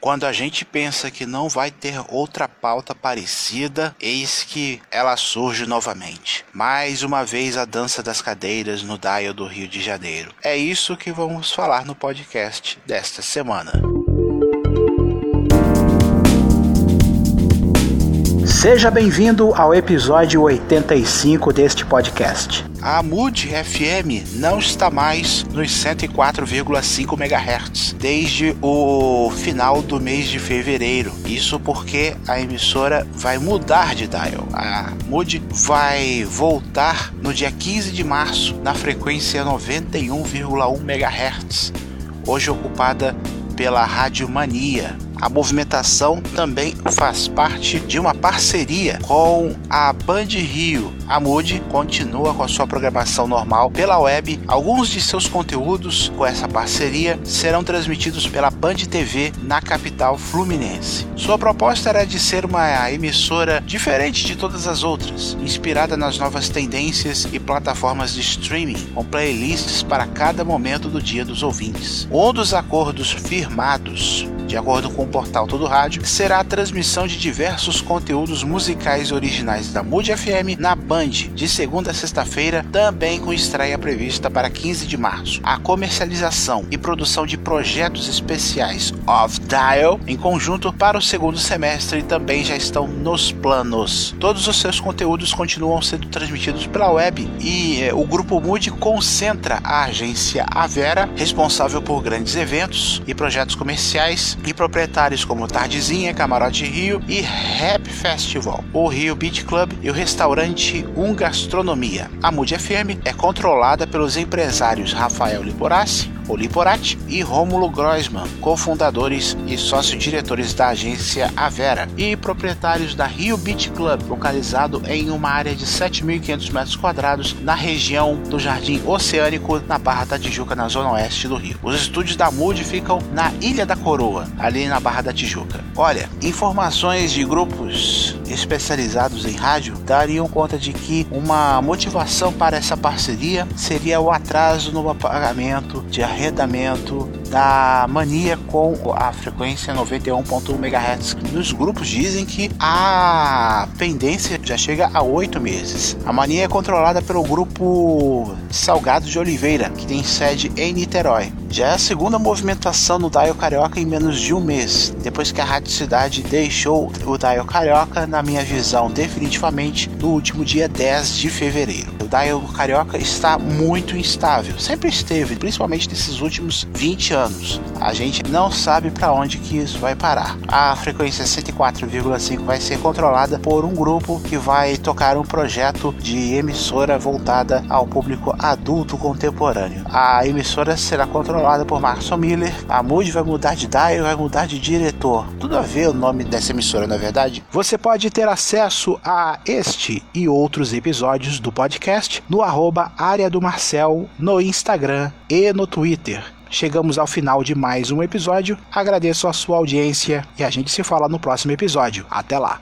Quando a gente pensa que não vai ter outra pauta parecida, eis que ela surge novamente. Mais uma vez a dança das cadeiras no Dial do Rio de Janeiro. É isso que vamos falar no podcast desta semana. Seja bem-vindo ao episódio 85 deste podcast. A Mood FM não está mais nos 104,5 MHz desde o final do mês de fevereiro. Isso porque a emissora vai mudar de dial. A Mood vai voltar no dia 15 de março na frequência 91,1 MHz, hoje ocupada pela Rádio Mania a movimentação também faz parte de uma parceria com a Band Rio. A Mood continua com a sua programação normal pela web. Alguns de seus conteúdos com essa parceria serão transmitidos pela Band TV na capital fluminense. Sua proposta era de ser uma emissora diferente de todas as outras, inspirada nas novas tendências e plataformas de streaming, com playlists para cada momento do dia dos ouvintes. Um dos acordos firmados de acordo com o portal Todo Rádio, será a transmissão de diversos conteúdos musicais originais da Mood FM na Band, de segunda a sexta-feira, também com estreia prevista para 15 de março. A comercialização e produção de projetos especiais Off Dial em conjunto para o segundo semestre também já estão nos planos. Todos os seus conteúdos continuam sendo transmitidos pela web e eh, o grupo Mood concentra a agência Avera, responsável por grandes eventos e projetos comerciais e proprietários como Tardezinha, Camarote Rio e Rap Festival, o Rio Beach Club e o restaurante Um Gastronomia. A Mood FM é controlada pelos empresários Rafael Liporassi, Liporati e Rômulo Groisman, cofundadores e sócio-diretores da agência Avera e proprietários da Rio Beach Club, localizado em uma área de 7.500 metros quadrados na região do Jardim Oceânico, na Barra da Tijuca, na zona oeste do Rio. Os estúdios da Mood ficam na Ilha da Coroa, ali na Barra da Tijuca. Olha, informações de grupos especializados em rádio dariam conta de que uma motivação para essa parceria seria o atraso no pagamento de arrendamento da mania com a frequência 91.1 MHz. Nos grupos dizem que a pendência já chega a oito meses. A mania é controlada pelo grupo Salgado de Oliveira, que tem sede em Niterói. Já é a segunda movimentação no Dial Carioca em menos de um mês, depois que a Rádio Cidade deixou o Dial Carioca, na minha visão, definitivamente no último dia 10 de fevereiro. Dial Carioca está muito instável, sempre esteve, principalmente nesses últimos 20 anos. A gente não sabe para onde que isso vai parar. A frequência 104,5 vai ser controlada por um grupo que vai tocar um projeto de emissora voltada ao público adulto contemporâneo. A emissora será controlada por Marcos Miller. A Moody vai mudar de dial, vai mudar de diretor. Tudo a ver o nome dessa emissora, na é verdade. Você pode ter acesso a este e outros episódios do podcast no arroba área do Marcel no Instagram e no Twitter. Chegamos ao final de mais um episódio. Agradeço a sua audiência e a gente se fala no próximo episódio. Até lá!